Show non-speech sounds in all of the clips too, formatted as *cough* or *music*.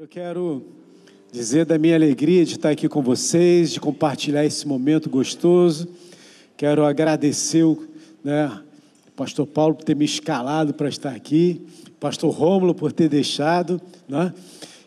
Eu quero dizer da minha alegria de estar aqui com vocês, de compartilhar esse momento gostoso. Quero agradecer né, pastor Paulo por ter me escalado para estar aqui, pastor Rômulo por ter deixado, né,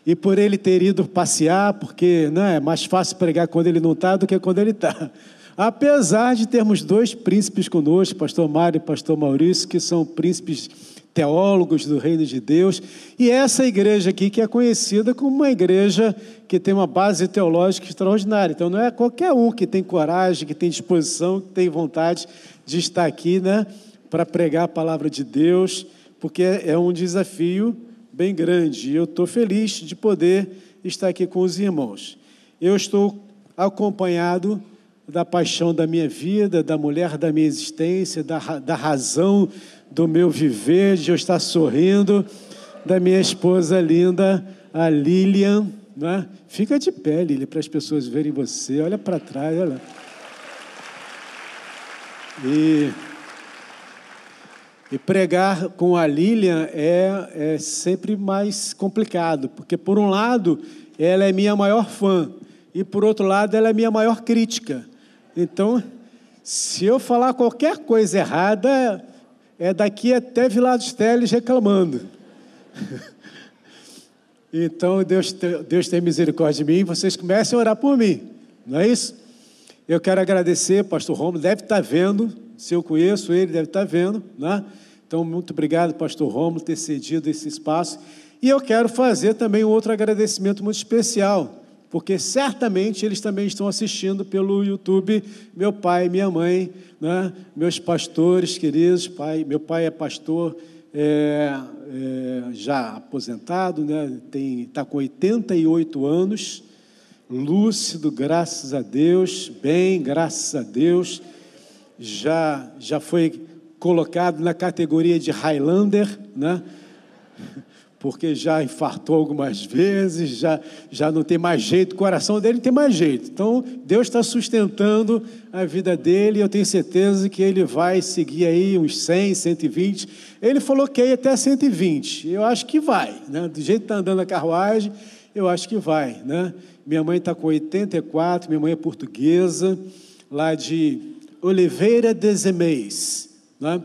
e por ele ter ido passear, porque né, é mais fácil pregar quando ele não está do que quando ele está. Apesar de termos dois príncipes conosco, pastor Mário e pastor Maurício, que são príncipes teólogos do reino de Deus, e essa igreja aqui que é conhecida como uma igreja que tem uma base teológica extraordinária. Então não é qualquer um que tem coragem, que tem disposição, que tem vontade de estar aqui, né, para pregar a palavra de Deus, porque é um desafio bem grande. E eu estou feliz de poder estar aqui com os irmãos. Eu estou acompanhado da paixão da minha vida, da mulher da minha existência, da, da razão do meu viver, de eu estar sorrindo, da minha esposa linda, a Lilian. Né? Fica de pé, Lilian, para as pessoas verem você. Olha para trás, olha. E, e pregar com a Lilian é, é sempre mais complicado, porque, por um lado, ela é minha maior fã, e, por outro lado, ela é minha maior crítica. Então, se eu falar qualquer coisa errada, é daqui até Vila dos Teles reclamando. *laughs* Então, Deus, Deus tem misericórdia de mim, vocês comecem a orar por mim, não é isso? Eu quero agradecer, pastor Romulo, deve estar vendo, se eu conheço ele, deve estar vendo, né? Então, muito obrigado, pastor Romulo, ter cedido esse espaço. E eu quero fazer também um outro agradecimento muito especial porque certamente eles também estão assistindo pelo YouTube, meu pai, minha mãe, né? meus pastores queridos, pai, meu pai é pastor é, é, já aposentado, né? está com 88 anos, lúcido, graças a Deus, bem, graças a Deus, já, já foi colocado na categoria de Highlander, né? Porque já infartou algumas vezes, já, já não tem mais jeito, o coração dele não tem mais jeito. Então, Deus está sustentando a vida dele e eu tenho certeza que ele vai seguir aí uns 100, 120. Ele falou que ia até 120. Eu acho que vai, né? Do jeito que está andando a carruagem, eu acho que vai, né? Minha mãe está com 84, minha mãe é portuguesa, lá de Oliveira de Zemeis, né?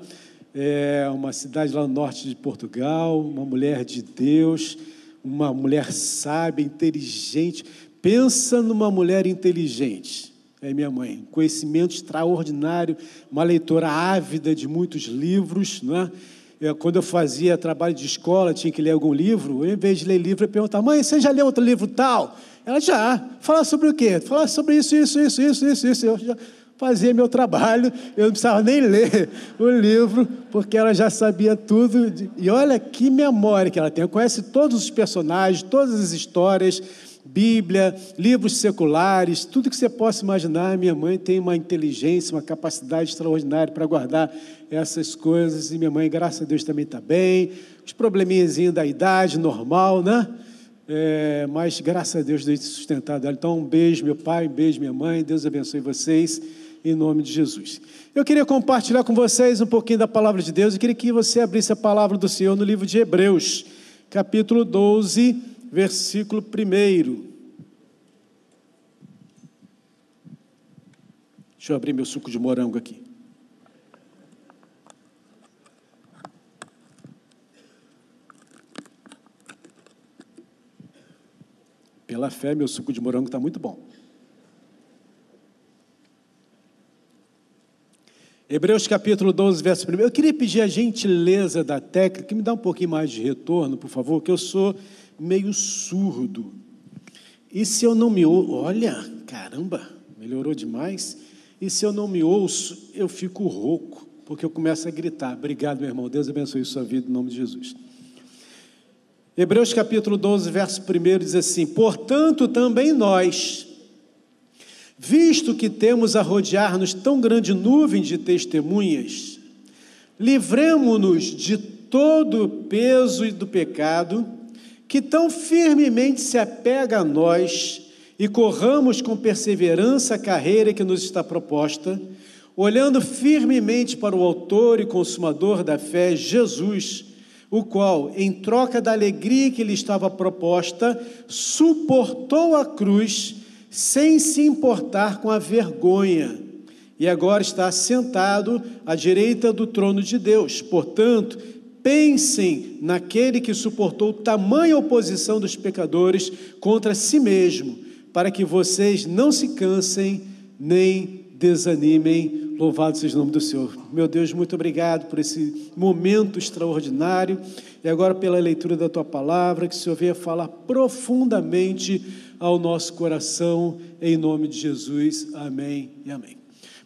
É uma cidade lá no norte de Portugal, uma mulher de Deus, uma mulher sábia, inteligente. Pensa numa mulher inteligente. É minha mãe, conhecimento extraordinário, uma leitora ávida de muitos livros, não é? Eu, quando eu fazia trabalho de escola, tinha que ler algum livro, eu, em vez de ler livro, eu perguntava, mãe, você já leu outro livro tal? Ela já. Fala sobre o quê? Fala sobre isso, isso, isso, isso, isso, isso. Eu já, fazia meu trabalho, eu não precisava nem ler o livro, porque ela já sabia tudo. E olha que memória que ela tem. Ela conhece todos os personagens, todas as histórias, Bíblia, livros seculares, tudo que você possa imaginar. Minha mãe tem uma inteligência, uma capacidade extraordinária para guardar essas coisas. E minha mãe, graças a Deus, também está bem. Os probleminhas da idade, normal, né? É, mas graças a Deus, Deus sustentado. Então, um beijo, meu pai, um beijo, minha mãe. Deus abençoe vocês em nome de Jesus. Eu queria compartilhar com vocês um pouquinho da palavra de Deus. Eu queria que você abrisse a palavra do Senhor no livro de Hebreus, capítulo 12, versículo 1. Deixa eu abrir meu suco de morango aqui. Pela fé, meu suco de morango está muito bom. Hebreus capítulo 12, verso 1. Eu queria pedir a gentileza da técnica, me dá um pouquinho mais de retorno, por favor, que eu sou meio surdo. E se eu não me ouço, olha, caramba, melhorou demais. E se eu não me ouço, eu fico rouco, porque eu começo a gritar. Obrigado, meu irmão. Deus abençoe sua vida em nome de Jesus. Hebreus capítulo 12, verso 1 diz assim: Portanto, também nós, Visto que temos a rodear-nos tão grande nuvem de testemunhas, livremo-nos de todo o peso do pecado que tão firmemente se apega a nós e corramos com perseverança a carreira que nos está proposta, olhando firmemente para o Autor e Consumador da fé, Jesus, o qual, em troca da alegria que lhe estava proposta, suportou a cruz sem se importar com a vergonha, e agora está sentado à direita do trono de Deus. Portanto, pensem naquele que suportou tamanha oposição dos pecadores contra si mesmo, para que vocês não se cansem nem desanimem. Louvado seja o nome do Senhor. Meu Deus, muito obrigado por esse momento extraordinário e agora pela leitura da tua palavra, que o Senhor venha falar profundamente ao nosso coração, em nome de Jesus. Amém e amém.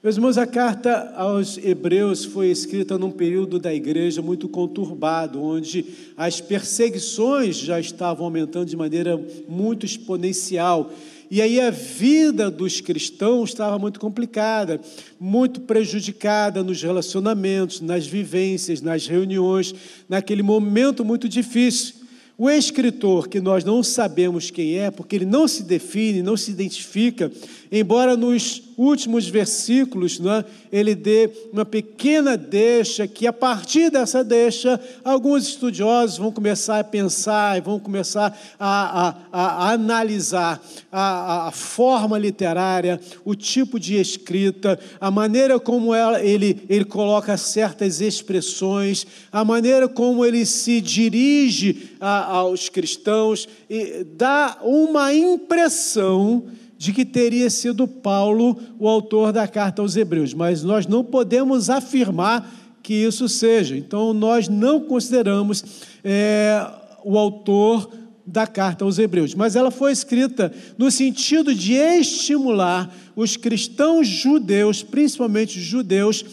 Meus irmãos, a carta aos Hebreus foi escrita num período da igreja muito conturbado, onde as perseguições já estavam aumentando de maneira muito exponencial e aí a vida dos cristãos estava muito complicada, muito prejudicada nos relacionamentos, nas vivências, nas reuniões, naquele momento muito difícil. O escritor, que nós não sabemos quem é, porque ele não se define, não se identifica, embora nos últimos versículos né, ele dê uma pequena deixa, que a partir dessa deixa, alguns estudiosos vão começar a pensar e vão começar a, a, a analisar a, a, forma literária, o tipo de escrita, a maneira como ela, ele, ele coloca certas expressões, a maneira como ele se dirige aos cristãos, e dá uma impressão de que teria sido Paulo o autor da carta aos Hebreus, mas nós não podemos afirmar que isso seja. Então, nós não consideramos é, o autor da carta aos Hebreus, mas ela foi escrita no sentido de estimular os cristãos judeus, principalmente os judeus,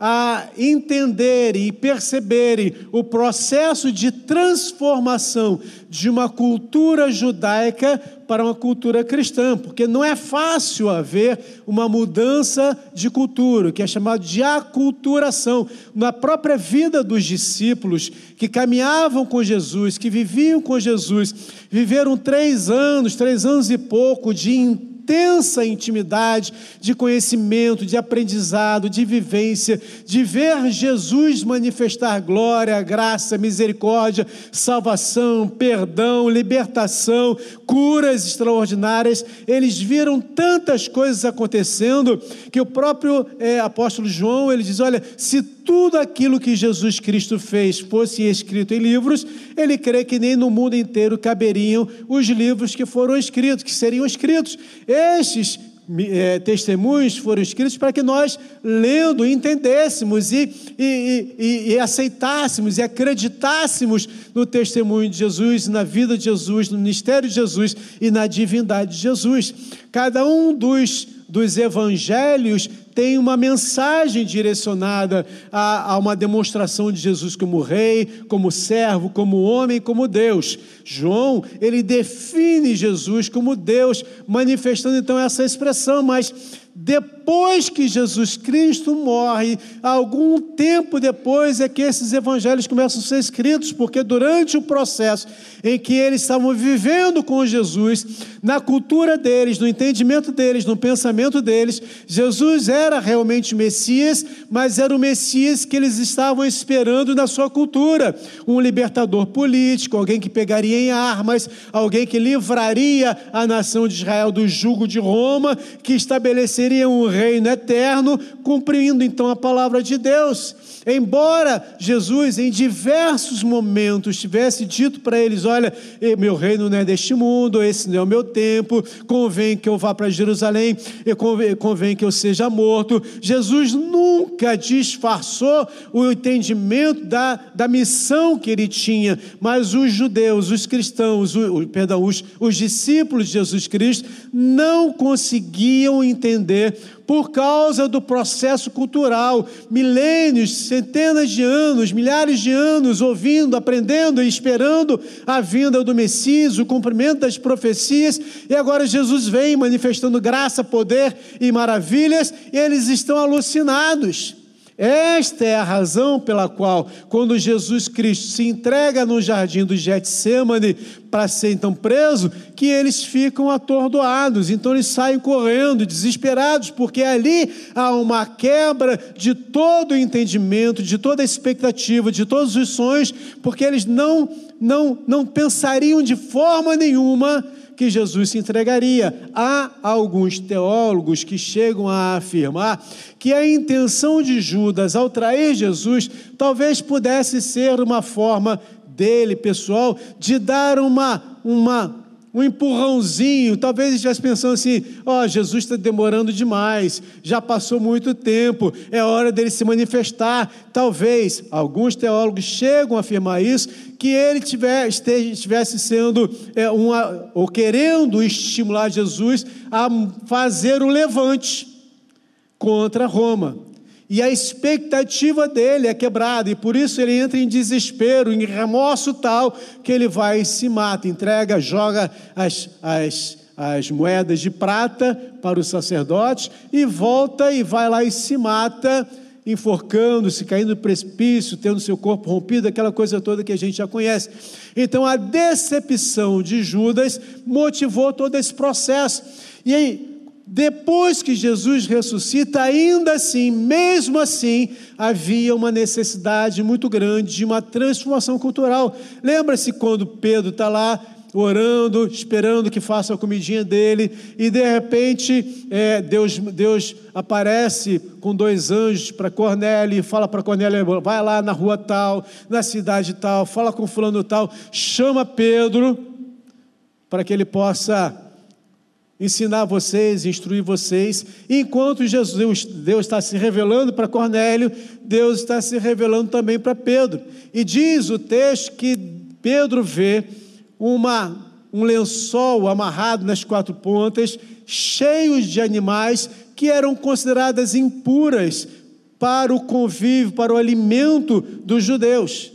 a entenderem e perceberem o processo de transformação de uma cultura judaica para uma cultura cristã, porque não é fácil haver uma mudança de cultura, que é chamado de aculturação. Na própria vida dos discípulos que caminhavam com Jesus, que viviam com Jesus, viveram três anos, três anos e pouco de intensa intimidade, de conhecimento, de aprendizado, de vivência, de ver Jesus manifestar glória, graça, misericórdia, salvação, perdão, libertação, curas extraordinárias. Eles viram tantas coisas acontecendo que o próprio é, apóstolo João ele diz: olha, se tudo aquilo que Jesus Cristo fez fosse escrito em livros, ele crê que nem no mundo inteiro caberiam os livros que foram escritos, que seriam escritos. Estes é, testemunhos foram escritos para que nós, lendo, entendêssemos e, e, e, e, aceitássemos e acreditássemos no testemunho de Jesus, na vida de Jesus, no ministério de Jesus e na divindade de Jesus. Cada um dos dos evangelhos tem uma mensagem direcionada a, a, uma demonstração de Jesus como rei, como servo, como homem, como Deus. João, ele define Jesus como Deus, manifestando então essa expressão, mas depois que Jesus Cristo morre, algum tempo depois é que esses evangelhos começam a ser escritos, porque durante o processo em que eles estavam vivendo com Jesus, na cultura deles, no entendimento deles, no pensamento deles, Jesus era realmente Messias, mas era o Messias que eles estavam esperando na sua cultura, um libertador político, alguém que pegaria em armas, alguém que livraria a nação de Israel do jugo de Roma, que estabeleceria um reino eterno, cumprindo então a palavra de Deus. Embora Jesus, em diversos momentos, tivesse dito para eles: Olha, meu reino não é deste mundo, esse não é o meu tempo, convém que eu vá para Jerusalém, convém que eu seja morto. Jesus nunca disfarçou o entendimento da, da missão que ele tinha, mas os judeus, os cristãos, o, perdão, os, os discípulos de Jesus Cristo não conseguiam entender por causa do processo cultural, milênios, centenas de anos, milhares de anos ouvindo, aprendendo e esperando a vinda do Messias, o cumprimento das profecias, e agora Jesus vem manifestando graça, poder e maravilhas, e eles estão alucinados. Esta é a razão pela qual, quando Jesus Cristo se entrega no jardim do Getsemane para ser então preso, que eles ficam atordoados, então eles saem correndo, desesperados, porque ali há uma quebra de todo o entendimento, de toda a expectativa, de todos os sonhos, porque eles não não não pensariam de forma nenhuma que Jesus se entregaria. Há alguns teólogos que chegam a afirmar que a intenção de Judas ao trair Jesus talvez pudesse ser uma forma dele, pessoal, de dar uma, uma um empurrãozinho, talvez estivesse pensando assim: ó, oh, Jesus está demorando demais, já passou muito tempo, é hora dele se manifestar. Talvez alguns teólogos chegam a afirmar isso, que ele tivesse, estivesse sendo é, uma, ou querendo estimular Jesus a fazer o levante contra Roma. E a expectativa dele é quebrada, e por isso ele entra em desespero, em remorso tal, que ele vai e se mata, entrega, joga as, as, as moedas de prata para os sacerdotes e volta e vai lá e se mata, enforcando-se, caindo no precipício, tendo seu corpo rompido, aquela coisa toda que a gente já conhece. Então a decepção de Judas motivou todo esse processo. E aí, depois que Jesus ressuscita, ainda assim, mesmo assim, havia uma necessidade muito grande de uma transformação cultural. Lembra-se quando Pedro está lá orando, esperando que faça a comidinha dele, e de repente é, Deus, Deus aparece com dois anjos para Cornélio e fala para Cornélio: vai lá na rua tal, na cidade tal, fala com fulano tal, chama Pedro para que ele possa ensinar vocês, instruir vocês. Enquanto Jesus, Deus está se revelando para Cornélio, Deus está se revelando também para Pedro. E diz o texto que Pedro vê uma, um lençol amarrado nas quatro pontas, cheios de animais que eram consideradas impuras para o convívio, para o alimento dos judeus.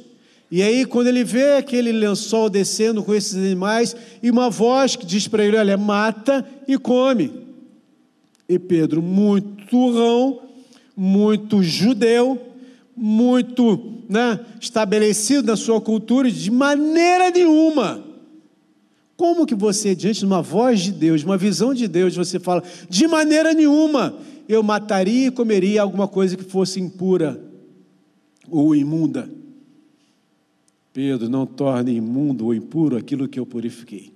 E aí, quando ele vê aquele lençol descendo com esses animais, e uma voz que diz para ele: Olha, mata e come. E Pedro, muito rão, muito judeu, muito né, estabelecido na sua cultura, de maneira nenhuma. Como que você, diante de uma voz de Deus, de uma visão de Deus, você fala, de maneira nenhuma, eu mataria e comeria alguma coisa que fosse impura ou imunda? Pedro, não torne imundo ou impuro aquilo que eu purifiquei.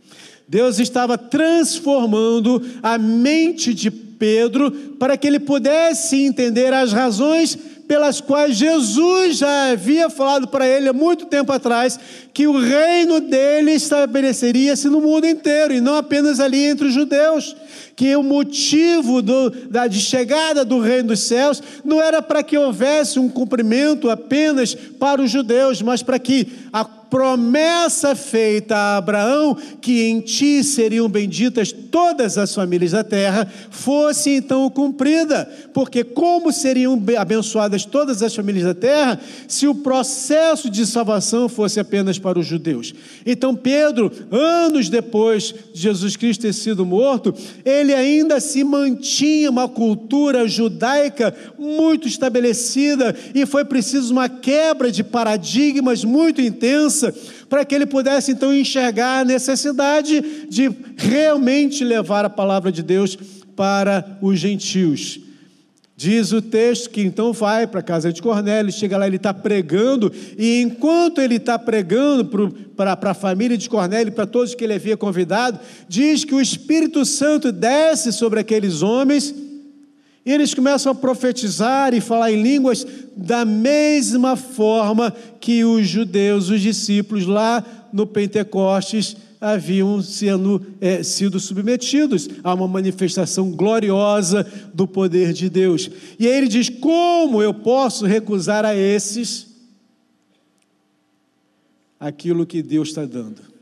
Deus estava transformando a mente de Pedro para que ele pudesse entender as razões pelas quais Jesus já havia falado para ele há muito tempo atrás que o reino dele estabeleceria-se no mundo inteiro e não apenas ali entre os judeus que o motivo do, da, de chegada do reino dos céus não era para que houvesse um cumprimento apenas para os judeus, mas para que a promessa feita a Abraão, que em ti seriam benditas todas as famílias da terra, fosse então cumprida. Porque como seriam abençoadas todas as famílias da terra se o processo de salvação fosse apenas para os judeus? Então Pedro, anos depois de Jesus Cristo ter sido morto, ele ainda se mantinha uma cultura judaica muito estabelecida e foi preciso uma quebra de paradigmas muito intensa para que ele pudesse então enxergar a necessidade de realmente levar a palavra de Deus para os gentios. Diz o texto que então vai para a casa de Cornélio, chega lá, ele está pregando, e enquanto ele está pregando para a família de Cornélio, para todos que ele havia convidado, diz que o Espírito Santo desce sobre aqueles homens e eles começam a profetizar e falar em línguas da mesma forma que os judeus, os discípulos lá no Pentecostes, haviam sendo, é, sido submetidos a uma manifestação gloriosa do poder de Deus. E aí ele diz: como eu posso recusar a esses aquilo que Deus está dando?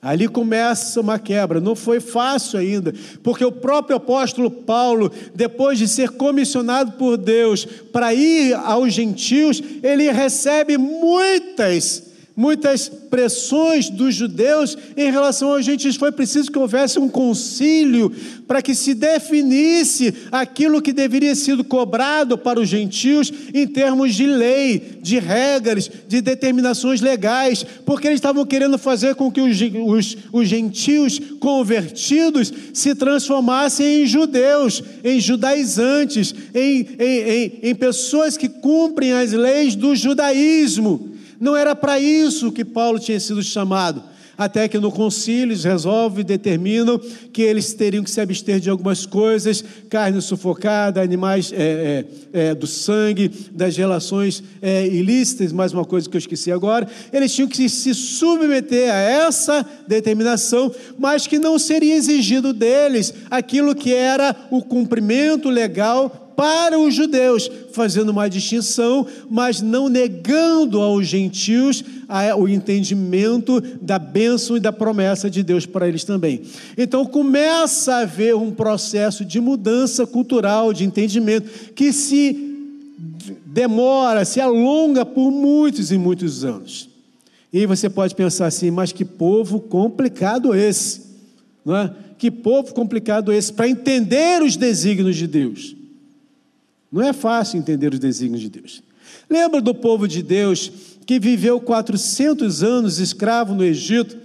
Ali começa uma quebra, não foi fácil ainda, porque o próprio apóstolo Paulo, depois de ser comissionado por Deus para ir aos gentios, ele recebe muitas muitas pressões dos judeus em relação aos gentios. Foi preciso que houvesse um concílio para que se definisse aquilo que deveria ser cobrado para os gentios em termos de lei, de regras, de determinações legais, porque eles estavam querendo fazer com que os, os, os gentios convertidos se transformassem em judeus, em judaizantes, em, em, em, em pessoas que cumprem as leis do judaísmo. Não era para isso que Paulo tinha sido chamado. Até que no concílio eles resolvem e determinam que eles teriam que se abster de algumas coisas, carne sufocada, animais é, é, é, do sangue, das relações é, ilícitas, mais uma coisa que eu esqueci agora. Eles tinham que se submeter a essa determinação, mas que não seria exigido deles aquilo que era o cumprimento legal para os judeus, fazendo uma distinção, mas não negando aos gentios o entendimento da bênção e da promessa de Deus para eles também. Então começa a haver um processo de mudança cultural, de entendimento, que se demora, se alonga por muitos e muitos anos. E você pode pensar assim, mas que povo complicado esse, não é? Que povo complicado esse para entender os desígnios de Deus. Não é fácil entender os desígnios de Deus. Lembra do povo de Deus que viveu 400 anos escravo no Egito?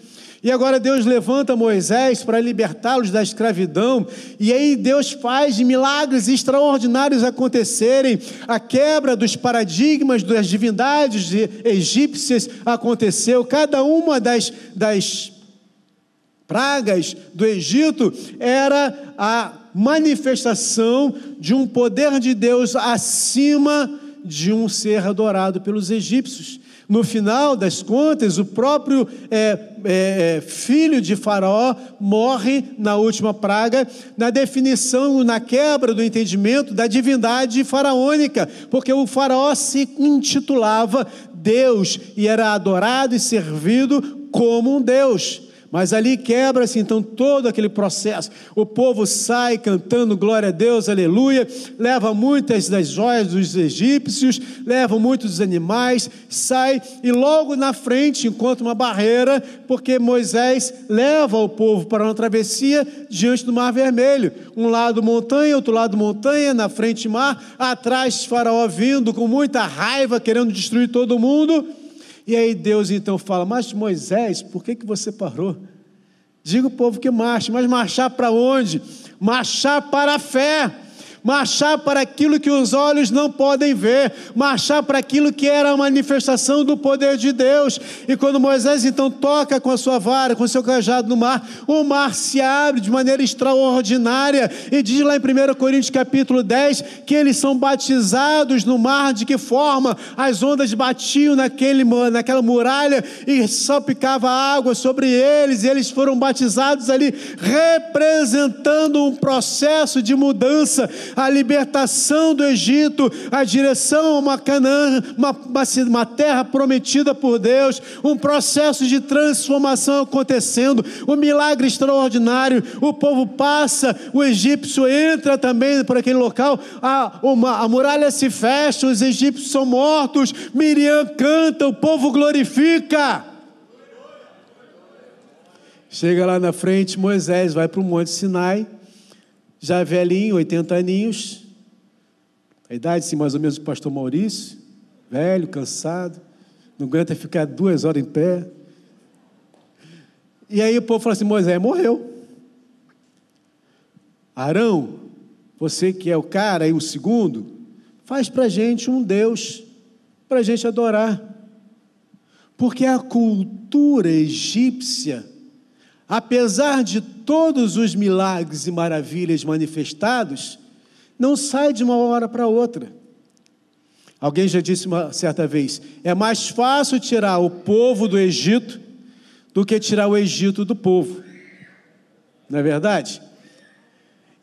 E agora Deus levanta Moisés para libertá-los da escravidão, e aí Deus faz milagres extraordinários acontecerem, a quebra dos paradigmas das divindades egípcias aconteceu, cada uma das, das pragas do Egito era a manifestação de um poder de Deus acima de um ser adorado pelos egípcios. No final das contas, o próprio é, é, é, filho de Faraó morre na última praga, na definição, na quebra do entendimento da divindade faraônica, porque o Faraó se intitulava Deus e era adorado e servido como um Deus. Mas ali quebra-se então todo aquele processo. O povo sai cantando glória a Deus, aleluia, leva muitas das joias dos egípcios, leva muitos animais, sai e logo na frente encontra uma barreira, porque Moisés leva o povo para uma travessia diante do Mar Vermelho. Um lado montanha, outro lado montanha, na frente mar, atrás Faraó vindo com muita raiva, querendo destruir todo mundo. E aí Deus então fala: Mas Moisés, por que, que você parou? Diga o povo que marche, mas marchar para onde? Marchar para a fé marchar para aquilo que os olhos não podem ver, marchar para aquilo que era a manifestação do poder de Deus. E quando Moisés então toca com a sua vara, com o seu cajado no mar, o mar se abre de maneira extraordinária. E diz lá em 1 Coríntios capítulo 10 que eles são batizados no mar, de que forma as ondas batiam naquele, naquela muralha e salpicava água sobre eles, e eles foram batizados ali, representando um processo de mudança a libertação do Egito, a direção a uma Canaã, uma, uma terra prometida por Deus, um processo de transformação acontecendo, um milagre extraordinário. O povo passa, o egípcio entra também por aquele local, a, uma, a muralha se fecha, os egípcios são mortos, Miriam canta, o povo glorifica. Chega lá na frente, Moisés vai para o Monte Sinai já velhinho, 80 aninhos, a idade sim, mais ou menos do pastor Maurício, velho, cansado, não aguenta ficar duas horas em pé. E aí o povo fala assim: Moisés morreu. Arão, você que é o cara e o segundo, faz para gente um Deus, para gente adorar. Porque a cultura egípcia, apesar de todos os milagres e maravilhas manifestados, não sai de uma hora para outra. Alguém já disse uma certa vez: é mais fácil tirar o povo do Egito do que tirar o Egito do povo. Não é verdade?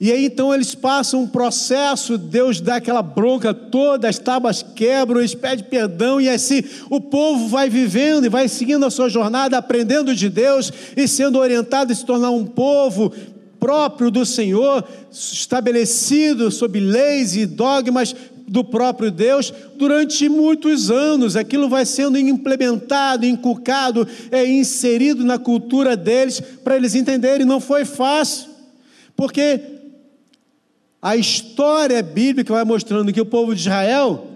E aí então eles passam um processo, Deus dá aquela bronca toda, as tábuas quebram, eles pedem perdão, e assim o povo vai vivendo e vai seguindo a sua jornada, aprendendo de Deus e sendo orientado a se tornar um povo próprio do Senhor, estabelecido sob leis e dogmas do próprio Deus durante muitos anos. Aquilo vai sendo implementado, inculcado, é inserido na cultura deles para eles entenderem. Não foi fácil, porque a história bíblica vai mostrando que o povo de Israel,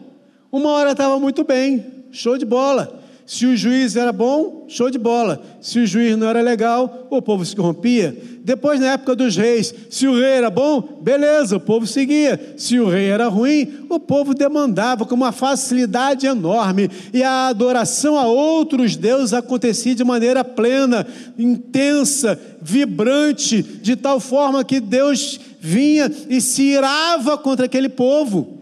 uma hora estava muito bem, show de bola. Se o juiz era bom, show de bola. Se o juiz não era legal, o povo se corrompia. Depois, na época dos reis, se o rei era bom, beleza, o povo seguia. Se o rei era ruim, o povo demandava com uma facilidade enorme. E a adoração a outros deuses acontecia de maneira plena, intensa, vibrante, de tal forma que Deus vinha e se irava contra aquele povo.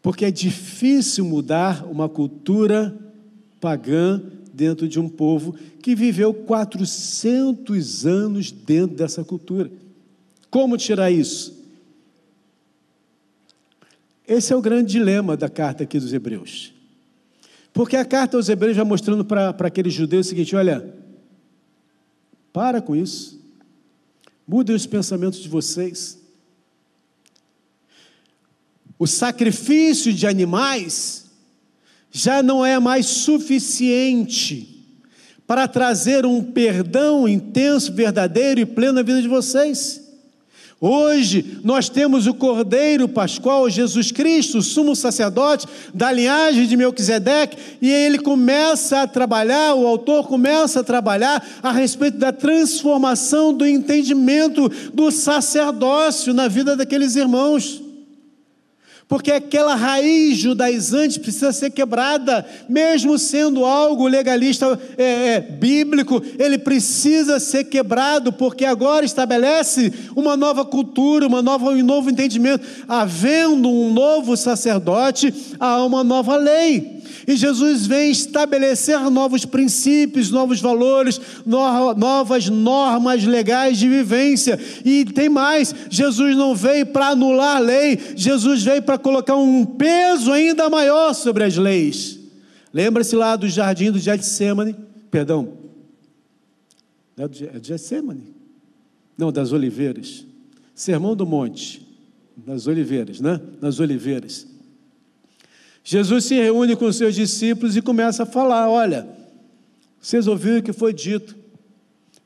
Porque é difícil mudar uma cultura pagã dentro de um povo que viveu 400 anos dentro dessa cultura. Como tirar isso? Esse é o grande dilema da carta aqui dos Hebreus. Porque a carta aos Hebreus vai mostrando para aqueles judeus o seguinte: olha, para com isso, mudem os pensamentos de vocês o sacrifício de animais já não é mais suficiente para trazer um perdão intenso, verdadeiro e pleno na vida de vocês. Hoje nós temos o Cordeiro Pascual, Jesus Cristo, sumo sacerdote da linhagem de Melquisedeque, e ele começa a trabalhar, o autor começa a trabalhar a respeito da transformação do entendimento do sacerdócio na vida daqueles irmãos porque aquela raiz judaizante precisa ser quebrada, mesmo sendo algo legalista é, é, bíblico, ele precisa ser quebrado, porque agora estabelece uma nova cultura, uma nova, um novo entendimento. Havendo um novo sacerdote, há uma nova lei. E Jesus vem estabelecer novos princípios, novos valores, novas normas legais de vivência. E tem mais: Jesus não veio para anular a lei, Jesus veio para colocar um peso ainda maior sobre as leis. Lembra-se lá do jardim do Getsemane? Perdão. É do Getsemane? Não, das oliveiras. Sermão do Monte. Das oliveiras, né? Das oliveiras. Jesus se reúne com seus discípulos e começa a falar: Olha, vocês ouviram o que foi dito,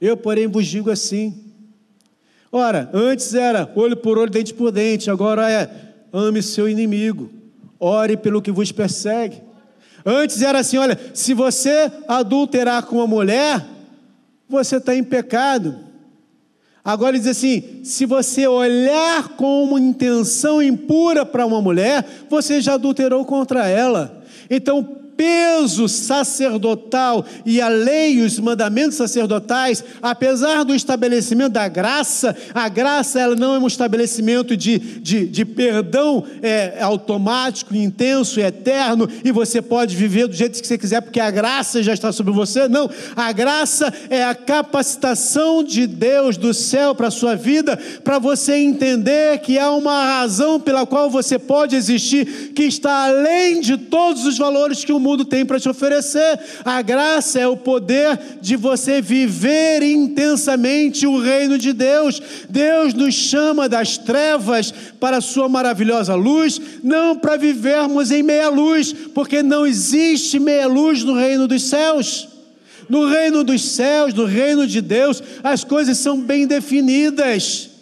eu, porém, vos digo assim. Ora, antes era olho por olho, dente por dente, agora é ame seu inimigo, ore pelo que vos persegue. Antes era assim: olha, se você adulterar com uma mulher, você está em pecado. Agora diz assim: se você olhar com uma intenção impura para uma mulher, você já adulterou contra ela. Então, peso sacerdotal e a lei, os mandamentos sacerdotais, apesar do estabelecimento da graça, a graça ela não é um estabelecimento de, de, de perdão é, automático, intenso e eterno, e você pode viver do jeito que você quiser, porque a graça já está sobre você. Não, a graça é a capacitação de Deus do céu para a sua vida, para você entender que há uma razão pela qual você pode existir, que está além de todos os valores que o mundo tem para te oferecer. A graça é o poder de você viver intensamente o reino de Deus. Deus nos chama das trevas para a sua maravilhosa luz, não para vivermos em meia luz, porque não existe meia luz no reino dos céus. No reino dos céus, no reino de Deus, as coisas são bem definidas.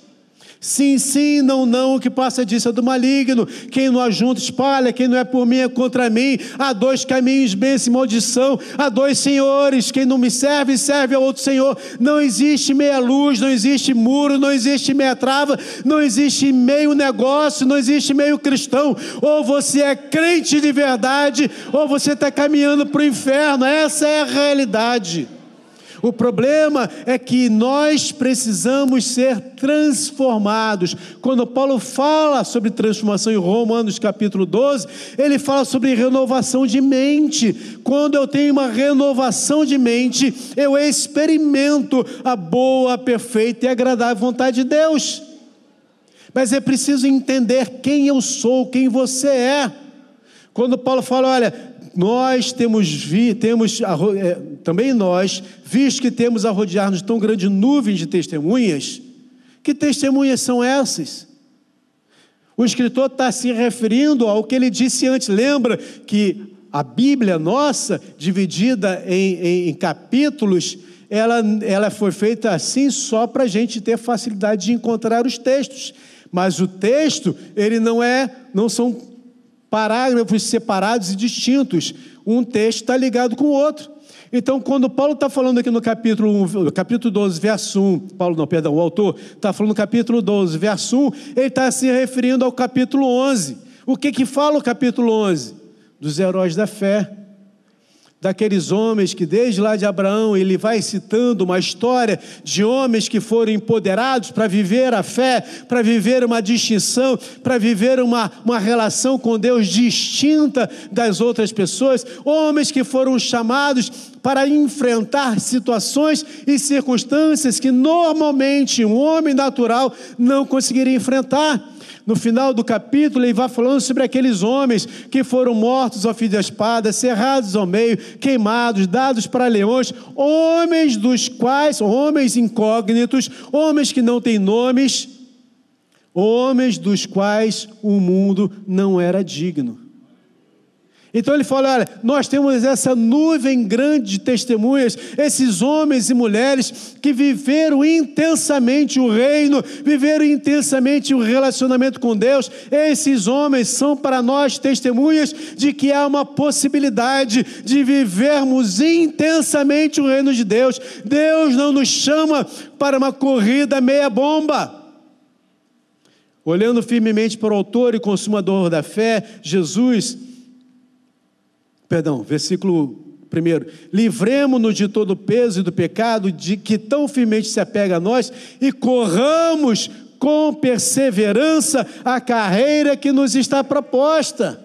Sim, sim, não, não, o que passa disso é do maligno. Quem não ajunta, espalha, quem não é por mim é contra mim. Há dois caminhos, bênção e maldição. Há dois senhores, quem não me serve, serve ao outro senhor. Não existe meia luz, não existe muro, não existe meia trava, não existe meio negócio, não existe meio cristão. Ou você é crente de verdade, ou você está caminhando para o inferno. Essa é a realidade. O problema é que nós precisamos ser transformados. Quando Paulo fala sobre transformação em Romanos capítulo 12, ele fala sobre renovação de mente. Quando eu tenho uma renovação de mente, eu experimento a boa, perfeita e agradável vontade de Deus. Mas é preciso entender quem eu sou, quem você é. Quando Paulo fala, olha, nós temos, vi, temos é, também nós, visto que temos a rodear-nos tão grande nuvem de testemunhas, que testemunhas são essas? O escritor está se referindo ao que ele disse antes. Lembra que a Bíblia nossa, dividida em, em, em capítulos, ela, ela foi feita assim só para a gente ter facilidade de encontrar os textos. Mas o texto, ele não é, não são parágrafos separados e distintos. Um texto está ligado com o outro. Então, quando Paulo está falando aqui no capítulo, 1, capítulo 12, verso 1, Paulo não, perdão, o autor está falando no capítulo 12, verso 1, ele está se referindo ao capítulo 11. O que que fala o capítulo 11? Dos heróis da fé daqueles homens que desde lá de Abraão ele vai citando uma história de homens que foram empoderados para viver a fé, para viver uma distinção, para viver uma, uma relação com Deus distinta das outras pessoas, homens que foram chamados para enfrentar situações e circunstâncias que normalmente um homem natural não conseguiria enfrentar. No final do capítulo, ele vai falando sobre aqueles homens que foram mortos ao fio da espada, cerrados ao meio, queimados, dados para leões, homens dos quais, homens incógnitos, homens que não têm nomes, homens dos quais o mundo não era digno. Então ele fala: olha, nós temos essa nuvem grande de testemunhas, esses homens e mulheres que viveram intensamente o reino, viveram intensamente o relacionamento com Deus. Esses homens são para nós testemunhas de que há uma possibilidade de vivermos intensamente o reino de Deus. Deus não nos chama para uma corrida meia-bomba. Olhando firmemente para o autor e consumador da fé, Jesus perdão, versículo 1. Livremos-nos de todo o peso e do pecado de que tão firmemente se apega a nós e corramos com perseverança a carreira que nos está proposta.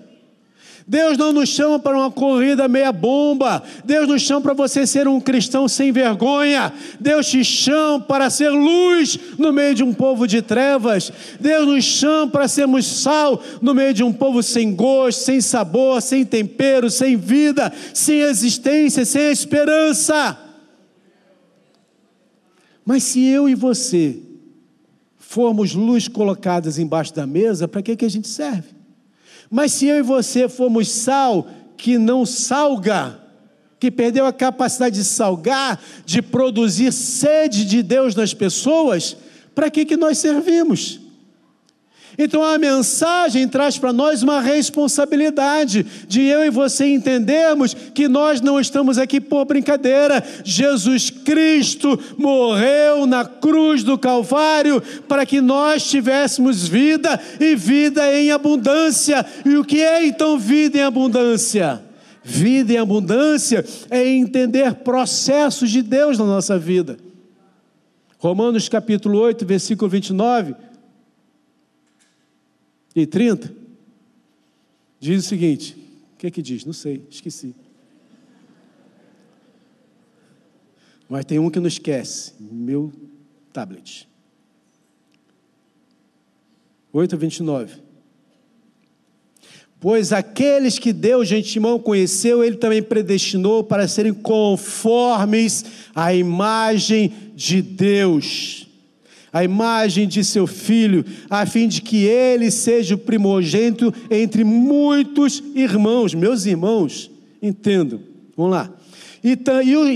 Deus não nos chama para uma corrida meia bomba. Deus nos chama para você ser um cristão sem vergonha. Deus te chama para ser luz no meio de um povo de trevas. Deus nos chama para sermos sal no meio de um povo sem gosto, sem sabor, sem tempero, sem vida, sem existência, sem esperança. Mas se eu e você formos luz colocadas embaixo da mesa, para que, que a gente serve? Mas se eu e você formos sal que não salga, que perdeu a capacidade de salgar, de produzir sede de Deus nas pessoas, para que, que nós servimos? Então a mensagem traz para nós uma responsabilidade de eu e você entendermos que nós não estamos aqui por brincadeira. Jesus Cristo morreu na cruz do Calvário para que nós tivéssemos vida e vida em abundância. E o que é então vida em abundância? Vida em abundância é entender processos de Deus na nossa vida. Romanos capítulo 8, versículo 29 e 30, diz o seguinte: o que é que diz? Não sei, esqueci. Mas tem um que não esquece, meu tablet. 8 a 29. Pois aqueles que Deus de antemão conheceu, Ele também predestinou para serem conformes à imagem de Deus a imagem de seu filho, a fim de que ele seja o primogênito entre muitos irmãos. Meus irmãos, entendam, vamos lá. E,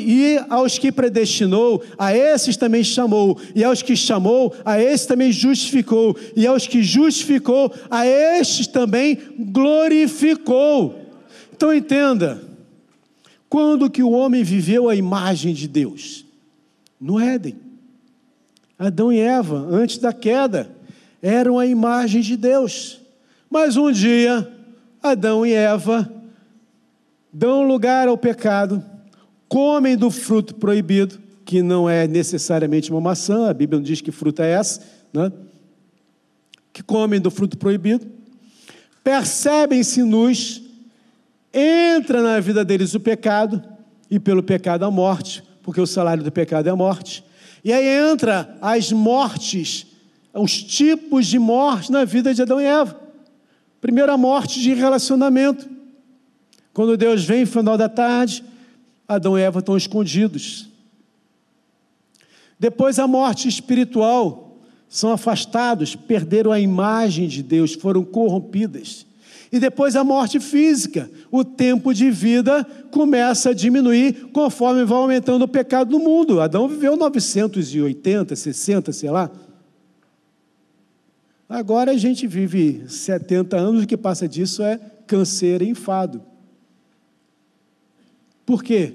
e, aos que predestinou, a esses também chamou, e aos que chamou, a esses também justificou, e aos que justificou, a estes também glorificou. Então entenda, quando que o homem viveu a imagem de Deus? No Éden. Adão e Eva, antes da queda, eram a imagem de Deus. Mas um dia, Adão e Eva dão lugar ao pecado, comem do fruto proibido, que não é necessariamente uma maçã, a Bíblia não diz que fruta é essa, né? que comem do fruto proibido, percebem-se nus, entra na vida deles o pecado, e pelo pecado a morte, porque o salário do pecado é a morte. E aí entra as mortes, os tipos de morte na vida de Adão e Eva. Primeiro, a morte de relacionamento. Quando Deus vem no final da tarde, Adão e Eva estão escondidos. Depois, a morte espiritual. são afastados, perderam a imagem de Deus, foram corrompidas. E depois a morte física, o tempo de vida começa a diminuir conforme vai aumentando o pecado no mundo. Adão viveu 980, 60, sei lá. Agora a gente vive 70 anos, o que passa disso é câncer e enfado. Por quê?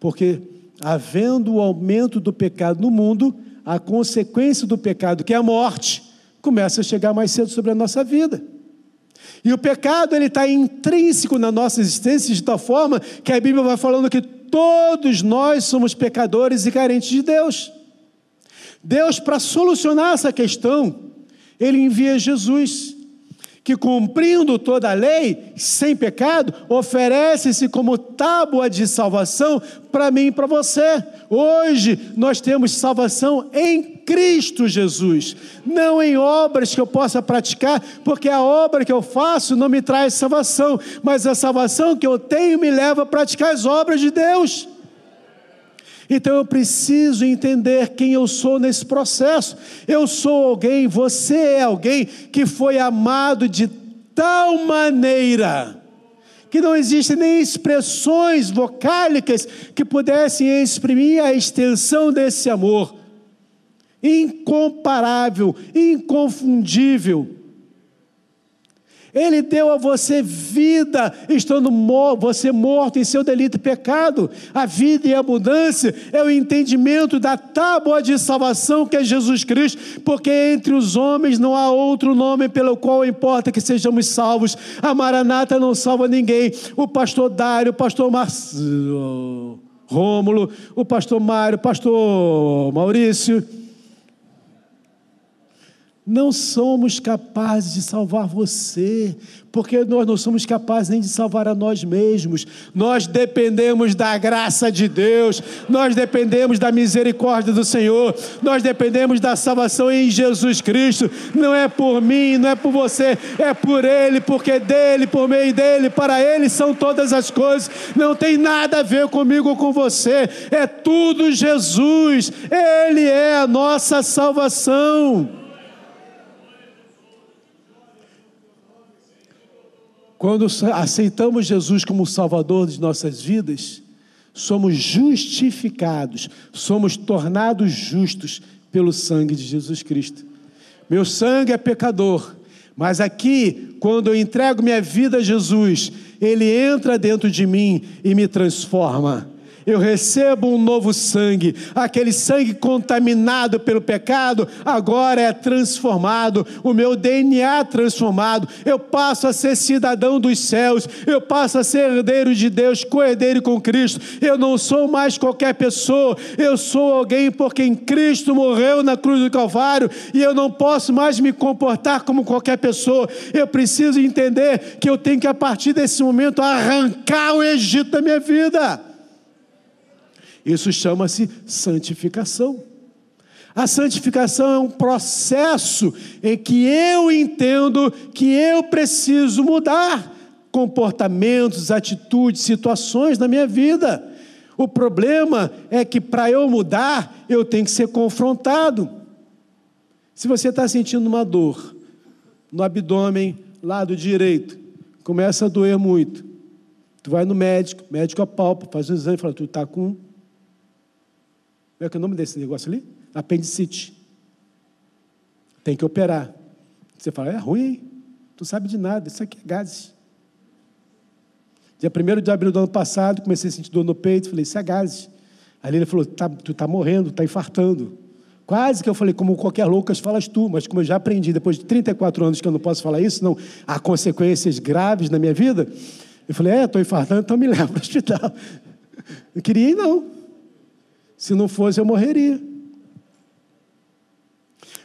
Porque, havendo o aumento do pecado no mundo, a consequência do pecado, que é a morte, começa a chegar mais cedo sobre a nossa vida. E o pecado ele está intrínseco na nossa existência de tal forma que a Bíblia vai falando que todos nós somos pecadores e carentes de Deus. Deus, para solucionar essa questão, ele envia Jesus que cumprindo toda a lei, sem pecado, oferece-se como tábua de salvação para mim e para você. Hoje nós temos salvação em Cristo Jesus, não em obras que eu possa praticar, porque a obra que eu faço não me traz salvação, mas a salvação que eu tenho me leva a praticar as obras de Deus. Então eu preciso entender quem eu sou nesse processo. Eu sou alguém, você é alguém que foi amado de tal maneira que não existem nem expressões vocálicas que pudessem exprimir a extensão desse amor. Incomparável, inconfundível. Ele deu a você vida, estando você morto em seu delito e pecado. A vida e a abundância é o entendimento da tábua de salvação que é Jesus Cristo, porque entre os homens não há outro nome pelo qual importa que sejamos salvos. A Maranata não salva ninguém. O pastor Dário, o pastor Rômulo, o pastor Mário, o pastor Maurício não somos capazes de salvar você, porque nós não somos capazes nem de salvar a nós mesmos. Nós dependemos da graça de Deus, nós dependemos da misericórdia do Senhor, nós dependemos da salvação em Jesus Cristo. Não é por mim, não é por você, é por Ele, porque dele, por meio dele, para Ele são todas as coisas. Não tem nada a ver comigo ou com você, é tudo Jesus, Ele é a nossa salvação. Quando aceitamos Jesus como Salvador de nossas vidas, somos justificados, somos tornados justos pelo sangue de Jesus Cristo. Meu sangue é pecador, mas aqui, quando eu entrego minha vida a Jesus, Ele entra dentro de mim e me transforma eu recebo um novo sangue. Aquele sangue contaminado pelo pecado agora é transformado, o meu DNA transformado. Eu passo a ser cidadão dos céus, eu passo a ser herdeiro de Deus, co-herdeiro com Cristo. Eu não sou mais qualquer pessoa, eu sou alguém por quem Cristo morreu na cruz do Calvário e eu não posso mais me comportar como qualquer pessoa. Eu preciso entender que eu tenho que, a partir desse momento, arrancar o Egito da minha vida. Isso chama-se santificação. A santificação é um processo em que eu entendo que eu preciso mudar comportamentos, atitudes, situações na minha vida. O problema é que para eu mudar, eu tenho que ser confrontado. Se você está sentindo uma dor no abdômen, lado direito, começa a doer muito. Tu vai no médico, médico apalpa, faz um exame e fala: tu está com como é que é o nome desse negócio ali? Apendicite. Tem que operar. Você fala, é ruim? Tu sabe de nada, isso aqui é gases. Dia 1 de abril do ano passado, comecei a sentir dor no peito, falei, isso é gases. Aí ele falou, tá, tu está morrendo, está infartando. Quase que eu falei, como qualquer loucas falas tu, mas como eu já aprendi, depois de 34 anos que eu não posso falar isso, não, há consequências graves na minha vida, eu falei, é, estou infartando, então me *laughs* leva para o hospital. Eu queria ir, não. Se não fosse, eu morreria.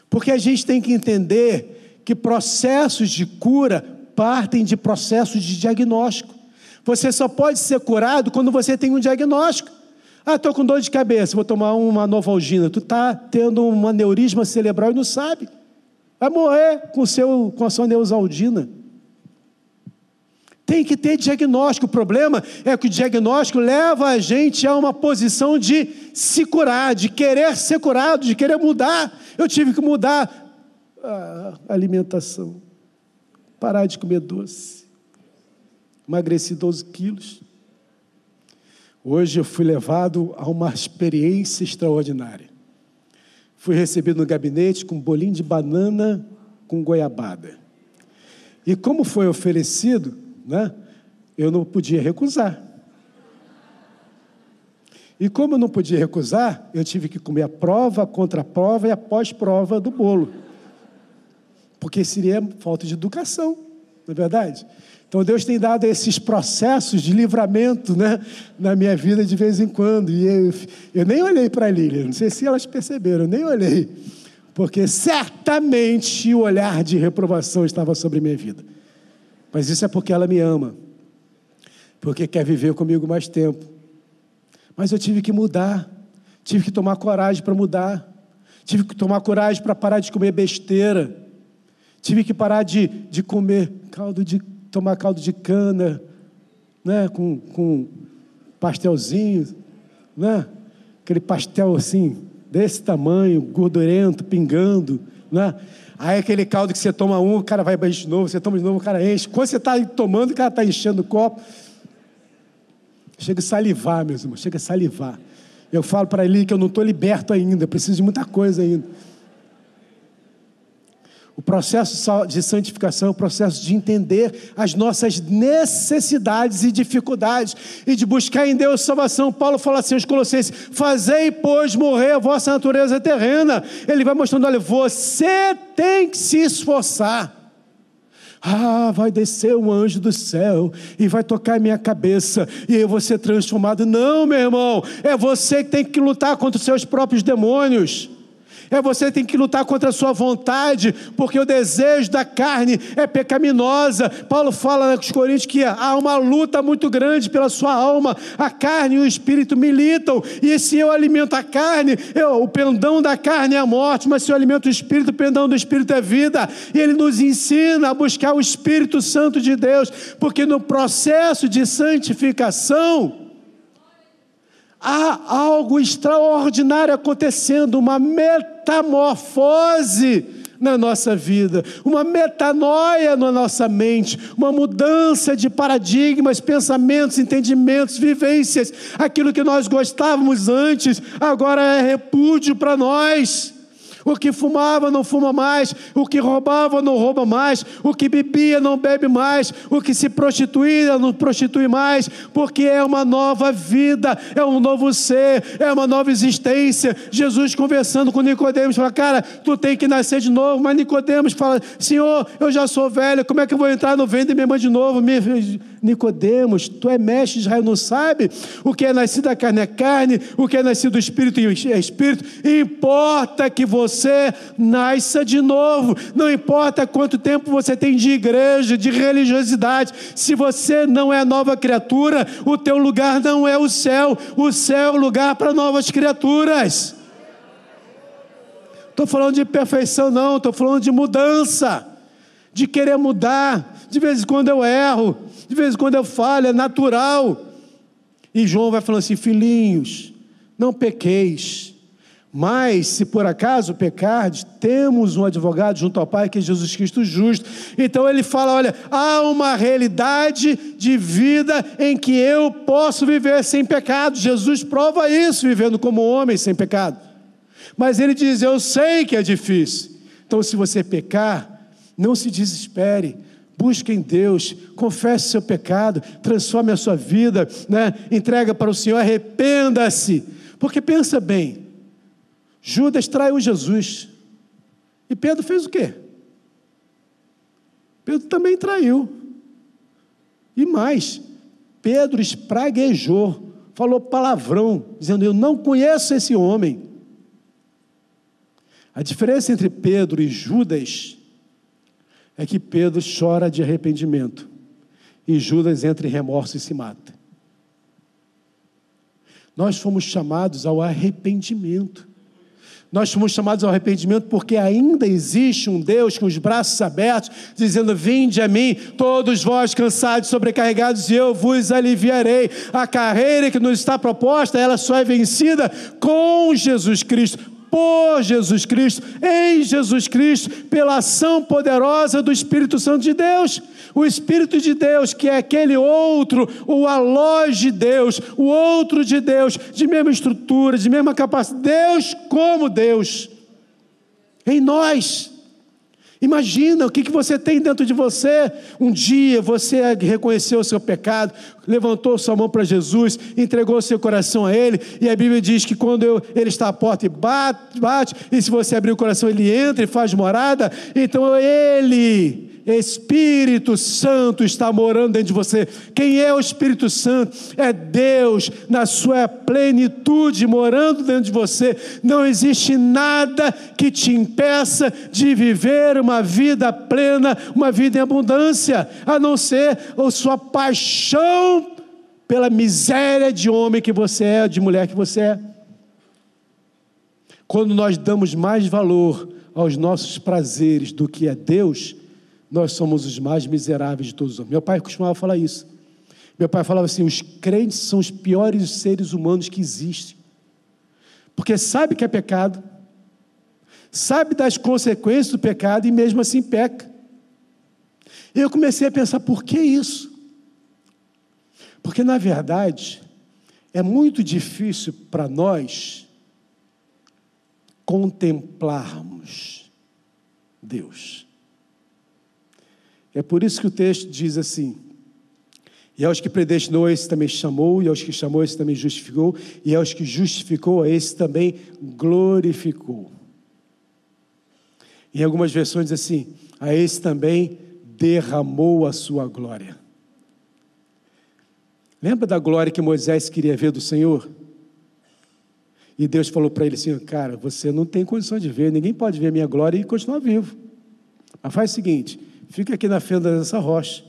Porque a gente tem que entender que processos de cura partem de processos de diagnóstico. Você só pode ser curado quando você tem um diagnóstico. Ah, estou com dor de cabeça, vou tomar uma novalgina. Tu está tendo um aneurisma cerebral e não sabe. Vai morrer com, seu, com a sua neusaldina. Tem que ter diagnóstico. O problema é que o diagnóstico leva a gente a uma posição de se curar, de querer ser curado, de querer mudar. Eu tive que mudar a alimentação, parar de comer doce. Emagreci 12 quilos. Hoje eu fui levado a uma experiência extraordinária. Fui recebido no gabinete com um bolinho de banana com goiabada. E como foi oferecido, né, eu não podia recusar. E como eu não podia recusar, eu tive que comer a prova, a prova e a pós-prova do bolo. Porque seria falta de educação, não é verdade? Então Deus tem dado esses processos de livramento né, na minha vida de vez em quando. E eu, eu nem olhei para a Lília, não sei se elas perceberam, eu nem olhei. Porque certamente o olhar de reprovação estava sobre minha vida. Mas isso é porque ela me ama, porque quer viver comigo mais tempo mas eu tive que mudar, tive que tomar coragem para mudar, tive que tomar coragem para parar de comer besteira, tive que parar de, de comer caldo de tomar caldo de cana, né, com, com pastelzinho, né, aquele pastel assim desse tamanho, gordurento, pingando, né? Aí aquele caldo que você toma um, o cara vai de novo, você toma de novo, o cara enche. Quando você está tomando, o cara está enchendo o copo. Chega a salivar, meus irmãos, chega a salivar. Eu falo para ele que eu não estou liberto ainda, preciso de muita coisa ainda. O processo de santificação é o processo de entender as nossas necessidades e dificuldades e de buscar em Deus salvação. Paulo fala assim aos Colossenses: Fazei, pois, morrer a vossa natureza terrena. Ele vai mostrando: olha, você tem que se esforçar. Ah, vai descer um anjo do céu e vai tocar minha cabeça e eu vou ser transformado. Não, meu irmão, é você que tem que lutar contra os seus próprios demônios. É você tem que lutar contra a sua vontade, porque o desejo da carne é pecaminosa. Paulo fala nos Coríntios que há uma luta muito grande pela sua alma. A carne e o espírito militam, e se eu alimento a carne, eu, o pendão da carne é a morte, mas se eu alimento o espírito, o pendão do espírito é vida. E ele nos ensina a buscar o Espírito Santo de Deus, porque no processo de santificação, há algo extraordinário acontecendo, uma metamorfose na nossa vida, uma metanoia na nossa mente, uma mudança de paradigmas, pensamentos, entendimentos, vivências. Aquilo que nós gostávamos antes, agora é repúdio para nós. O que fumava não fuma mais, o que roubava não rouba mais, o que bebia não bebe mais, o que se prostituía não prostitui mais, porque é uma nova vida, é um novo ser, é uma nova existência. Jesus conversando com Nicodemos, fala: "Cara, tu tem que nascer de novo". Mas Nicodemos fala: "Senhor, eu já sou velho, como é que eu vou entrar no ventre da minha mãe de novo?" Nicodemos, tu é mestre de Israel, não sabe? O que é nascido da carne é carne, o que é nascido do espírito é espírito. Importa que você nasça de novo. Não importa quanto tempo você tem de igreja, de religiosidade. Se você não é nova criatura, o teu lugar não é o céu. O céu é o lugar para novas criaturas. Estou falando de perfeição, não, estou falando de mudança, de querer mudar. De vez em quando eu erro, de vez em quando eu falho, é natural. E João vai falando assim: filhinhos, não pequeis. Mas, se por acaso pecardes, temos um advogado junto ao Pai, que é Jesus Cristo justo. Então ele fala: olha, há uma realidade de vida em que eu posso viver sem pecado. Jesus prova isso, vivendo como homem sem pecado. Mas ele diz: eu sei que é difícil. Então, se você pecar, não se desespere, Busque em Deus, confesse seu pecado, transforme a sua vida, né? entrega para o Senhor, arrependa-se. Porque pensa bem, Judas traiu Jesus. E Pedro fez o quê? Pedro também traiu. E mais, Pedro espraguejou, falou palavrão, dizendo: Eu não conheço esse homem. A diferença entre Pedro e Judas é que Pedro chora de arrependimento e Judas entra em remorso e se mata. Nós fomos chamados ao arrependimento. Nós fomos chamados ao arrependimento porque ainda existe um Deus com os braços abertos, dizendo: Vinde a mim, todos vós cansados, sobrecarregados, e eu vos aliviarei. A carreira que nos está proposta, ela só é vencida com Jesus Cristo, por Jesus Cristo, em Jesus Cristo, pela ação poderosa do Espírito Santo de Deus. O Espírito de Deus, que é aquele outro, o alóis de Deus, o outro de Deus, de mesma estrutura, de mesma capacidade, Deus como Deus, em nós. Imagina o que, que você tem dentro de você. Um dia você reconheceu o seu pecado, levantou sua mão para Jesus, entregou seu coração a Ele, e a Bíblia diz que quando eu, Ele está à porta e bate, bate, e se você abrir o coração, Ele entra e faz morada, então Ele Espírito Santo está morando dentro de você. Quem é o Espírito Santo? É Deus na sua plenitude morando dentro de você. Não existe nada que te impeça de viver uma vida plena, uma vida em abundância, a não ser a sua paixão pela miséria de homem que você é, de mulher que você é. Quando nós damos mais valor aos nossos prazeres do que a Deus, nós somos os mais miseráveis de todos os homens. Meu pai costumava falar isso. Meu pai falava assim: os crentes são os piores seres humanos que existem. Porque sabe que é pecado, sabe das consequências do pecado e mesmo assim peca. Eu comecei a pensar: por que isso? Porque, na verdade, é muito difícil para nós contemplarmos Deus. É por isso que o texto diz assim: E aos que predestinou, esse também chamou, e aos que chamou, esse também justificou, e aos que justificou, a esse também glorificou. Em algumas versões diz assim: A esse também derramou a sua glória. Lembra da glória que Moisés queria ver do Senhor? E Deus falou para ele assim: Cara, você não tem condição de ver, ninguém pode ver minha glória e continuar vivo. Mas faz o seguinte: fica aqui na fenda dessa rocha.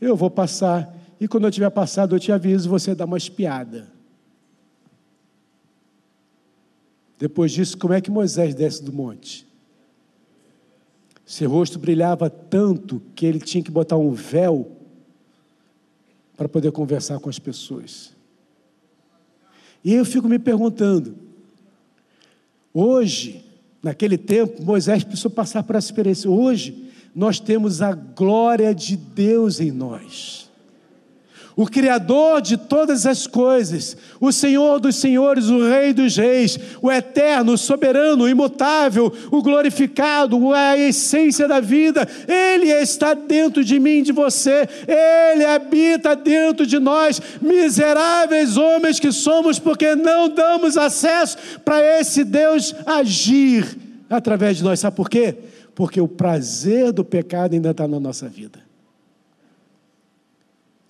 Eu vou passar, e quando eu tiver passado, eu te aviso, você dá uma espiada. Depois disso, como é que Moisés desce do monte? Seu rosto brilhava tanto que ele tinha que botar um véu para poder conversar com as pessoas. E eu fico me perguntando, hoje, naquele tempo, Moisés precisou passar por essa experiência. Hoje, nós temos a glória de Deus em nós. O Criador de todas as coisas, o Senhor dos Senhores, o Rei dos Reis, o Eterno, Soberano, o Imutável, o Glorificado, a essência da vida, Ele está dentro de mim, de você, Ele habita dentro de nós, miseráveis homens que somos, porque não damos acesso para esse Deus agir através de nós. Sabe por quê? Porque o prazer do pecado ainda está na nossa vida.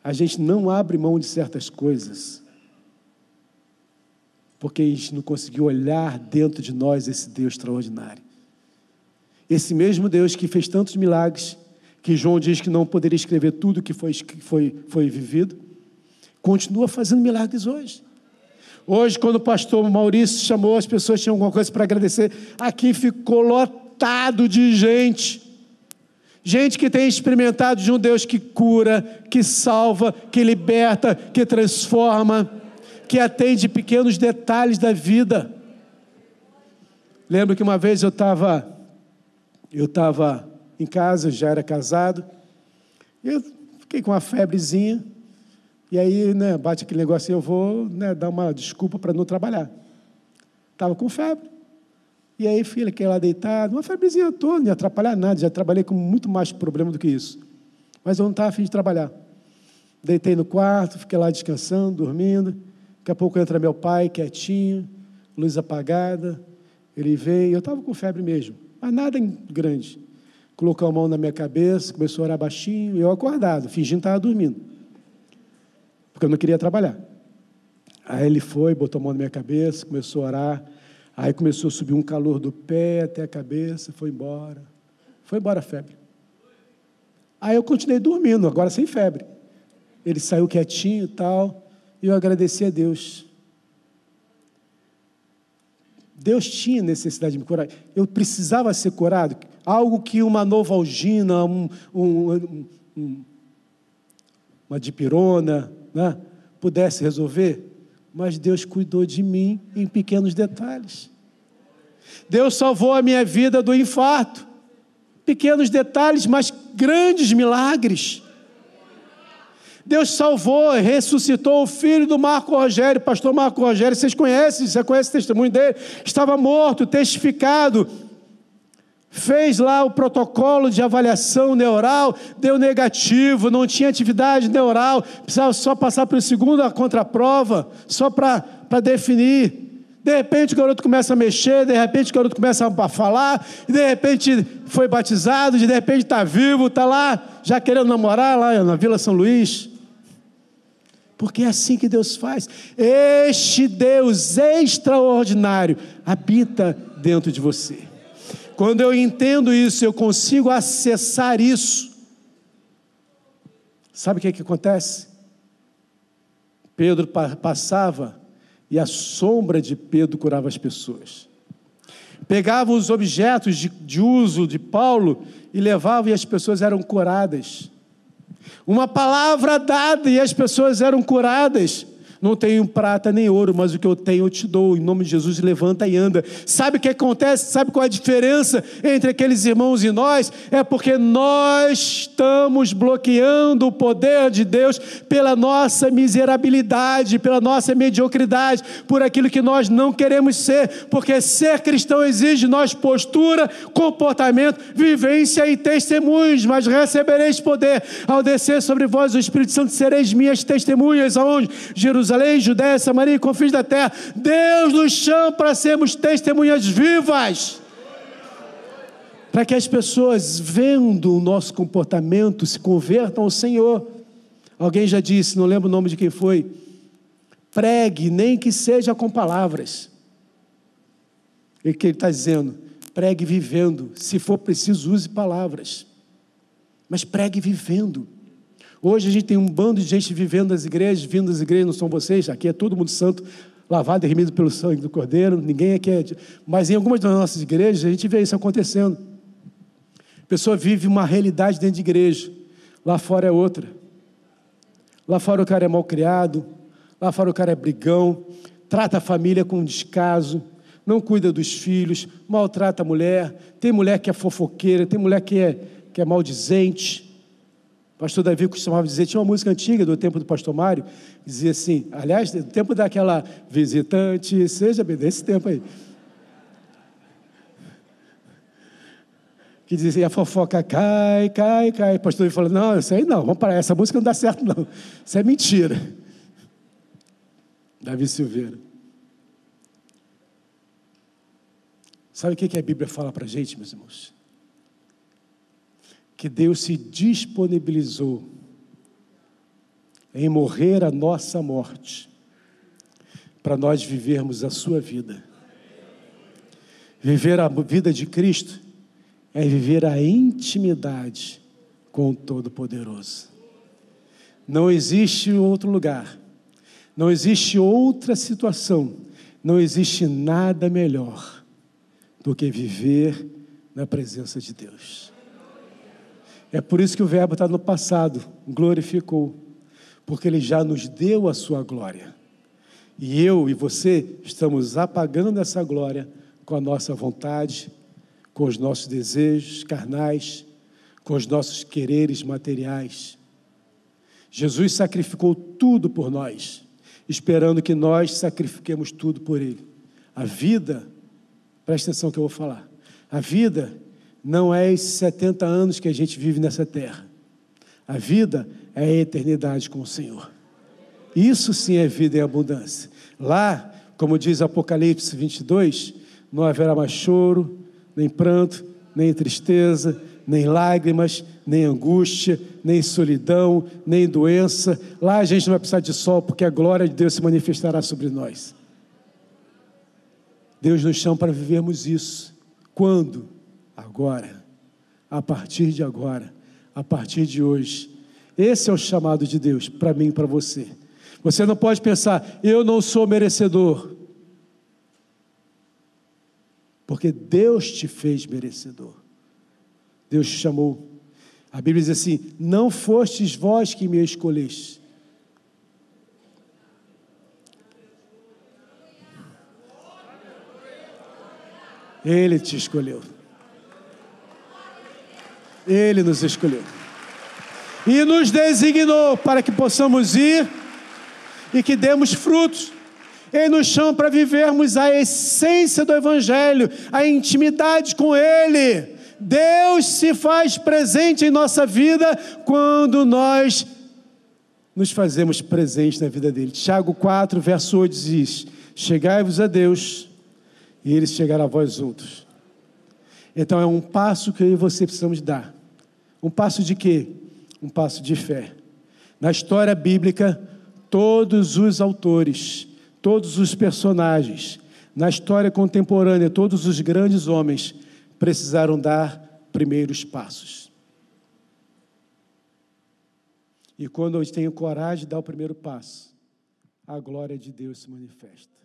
A gente não abre mão de certas coisas, porque a gente não conseguiu olhar dentro de nós esse Deus extraordinário. Esse mesmo Deus que fez tantos milagres, que João diz que não poderia escrever tudo que foi, que foi, foi vivido, continua fazendo milagres hoje. Hoje, quando o pastor Maurício chamou, as pessoas tinham alguma coisa para agradecer, aqui ficou lotado lotado de gente. Gente que tem experimentado de um Deus que cura, que salva, que liberta, que transforma, que atende pequenos detalhes da vida. Lembro que uma vez eu estava eu estava em casa, já era casado, eu fiquei com uma febrezinha, e aí, né, bate aquele negócio, eu vou né, dar uma desculpa para não trabalhar. Estava com febre. E aí, filha, que lá deitado, uma febrezinha toda, não ia atrapalhar nada, já trabalhei com muito mais problema do que isso. Mas eu não estava afim de trabalhar. Deitei no quarto, fiquei lá descansando, dormindo. Daqui a pouco entra meu pai, quietinho, luz apagada. Ele veio, eu estava com febre mesmo, mas nada grande. Colocou a mão na minha cabeça, começou a orar baixinho, eu acordado, fingindo que estava dormindo. Porque eu não queria trabalhar. Aí ele foi, botou a mão na minha cabeça, começou a orar. Aí começou a subir um calor do pé até a cabeça, foi embora. Foi embora a febre. Aí eu continuei dormindo, agora sem febre. Ele saiu quietinho e tal, e eu agradeci a Deus. Deus tinha necessidade de me curar. Eu precisava ser curado. Algo que uma novalgina, um, um, um, uma dipirona, né, pudesse resolver mas Deus cuidou de mim em pequenos detalhes. Deus salvou a minha vida do infarto. Pequenos detalhes, mas grandes milagres. Deus salvou, ressuscitou o filho do Marco Rogério, pastor Marco Rogério, vocês conhecem, você conhece o testemunho dele? Estava morto, testificado, fez lá o protocolo de avaliação neural, deu negativo, não tinha atividade neural, precisava só passar para o segundo a contraprova, só para definir. De repente o garoto começa a mexer, de repente o garoto começa a falar, e de repente foi batizado, de repente está vivo, está lá já querendo namorar lá na Vila São Luís. Porque é assim que Deus faz. Este Deus extraordinário habita dentro de você. Quando eu entendo isso, eu consigo acessar isso. Sabe o que, é que acontece? Pedro passava e a sombra de Pedro curava as pessoas. Pegava os objetos de, de uso de Paulo e levava e as pessoas eram curadas. Uma palavra dada e as pessoas eram curadas. Não tenho prata nem ouro, mas o que eu tenho eu te dou. Em nome de Jesus, levanta e anda. Sabe o que acontece? Sabe qual é a diferença entre aqueles irmãos e nós? É porque nós estamos bloqueando o poder de Deus pela nossa miserabilidade, pela nossa mediocridade, por aquilo que nós não queremos ser. Porque ser cristão exige nós postura, comportamento, vivência e testemunhos. Mas recebereis poder ao descer sobre vós o Espírito Santo, sereis minhas testemunhas. Aonde? Jerusalém Jerusalém, Judéia, Samaria e confins da terra. Deus nos chama para sermos testemunhas vivas. Para que as pessoas, vendo o nosso comportamento, se convertam ao Senhor. Alguém já disse, não lembro o nome de quem foi. Pregue, nem que seja com palavras. E que ele está dizendo? Pregue vivendo. Se for preciso, use palavras. Mas pregue vivendo. Hoje a gente tem um bando de gente vivendo nas igrejas, vindo das igrejas, não são vocês, aqui é todo mundo santo, lavado e remido pelo sangue do Cordeiro, ninguém aqui é. Mas em algumas das nossas igrejas a gente vê isso acontecendo. A pessoa vive uma realidade dentro de igreja, lá fora é outra. Lá fora o cara é mal criado, lá fora o cara é brigão, trata a família com descaso, não cuida dos filhos, maltrata a mulher, tem mulher que é fofoqueira, tem mulher que é, que é maldizente pastor Davi costumava dizer, tinha uma música antiga do tempo do pastor Mário, dizia assim, aliás, do tempo daquela visitante, seja bem desse tempo aí. Que dizia, a fofoca cai, cai, cai. O pastor Davi falou, não, isso aí não, vamos parar, essa música não dá certo não, isso é mentira. Davi Silveira. Sabe o que a Bíblia fala para a gente, meus irmãos? Que Deus se disponibilizou em morrer a nossa morte, para nós vivermos a sua vida. Viver a vida de Cristo é viver a intimidade com o Todo-Poderoso. Não existe outro lugar, não existe outra situação, não existe nada melhor do que viver na presença de Deus. É por isso que o Verbo está no passado, glorificou, porque ele já nos deu a sua glória. E eu e você estamos apagando essa glória com a nossa vontade, com os nossos desejos carnais, com os nossos quereres materiais. Jesus sacrificou tudo por nós, esperando que nós sacrifiquemos tudo por Ele. A vida, presta atenção que eu vou falar, a vida não é esses 70 anos que a gente vive nessa terra. A vida é a eternidade com o Senhor. Isso sim é vida em abundância. Lá, como diz Apocalipse 22, não haverá mais choro, nem pranto, nem tristeza, nem lágrimas, nem angústia, nem solidão, nem doença. Lá a gente não vai precisar de sol, porque a glória de Deus se manifestará sobre nós. Deus nos chama para vivermos isso. Quando? Agora, a partir de agora, a partir de hoje. Esse é o chamado de Deus para mim e para você. Você não pode pensar, eu não sou merecedor. Porque Deus te fez merecedor. Deus te chamou. A Bíblia diz assim: Não fostes vós que me escolheste, Ele te escolheu. Ele nos escolheu. E nos designou para que possamos ir e que demos frutos. Ele nos chama para vivermos a essência do Evangelho, a intimidade com Ele. Deus se faz presente em nossa vida quando nós nos fazemos presentes na vida dele. Tiago 4, verso 8 diz: Chegai-vos a Deus, e ele chegará a vós outros. Então é um passo que eu e você precisamos dar. Um passo de quê? Um passo de fé. Na história bíblica, todos os autores, todos os personagens, na história contemporânea, todos os grandes homens precisaram dar primeiros passos. E quando eu tenho coragem de dar o primeiro passo, a glória de Deus se manifesta.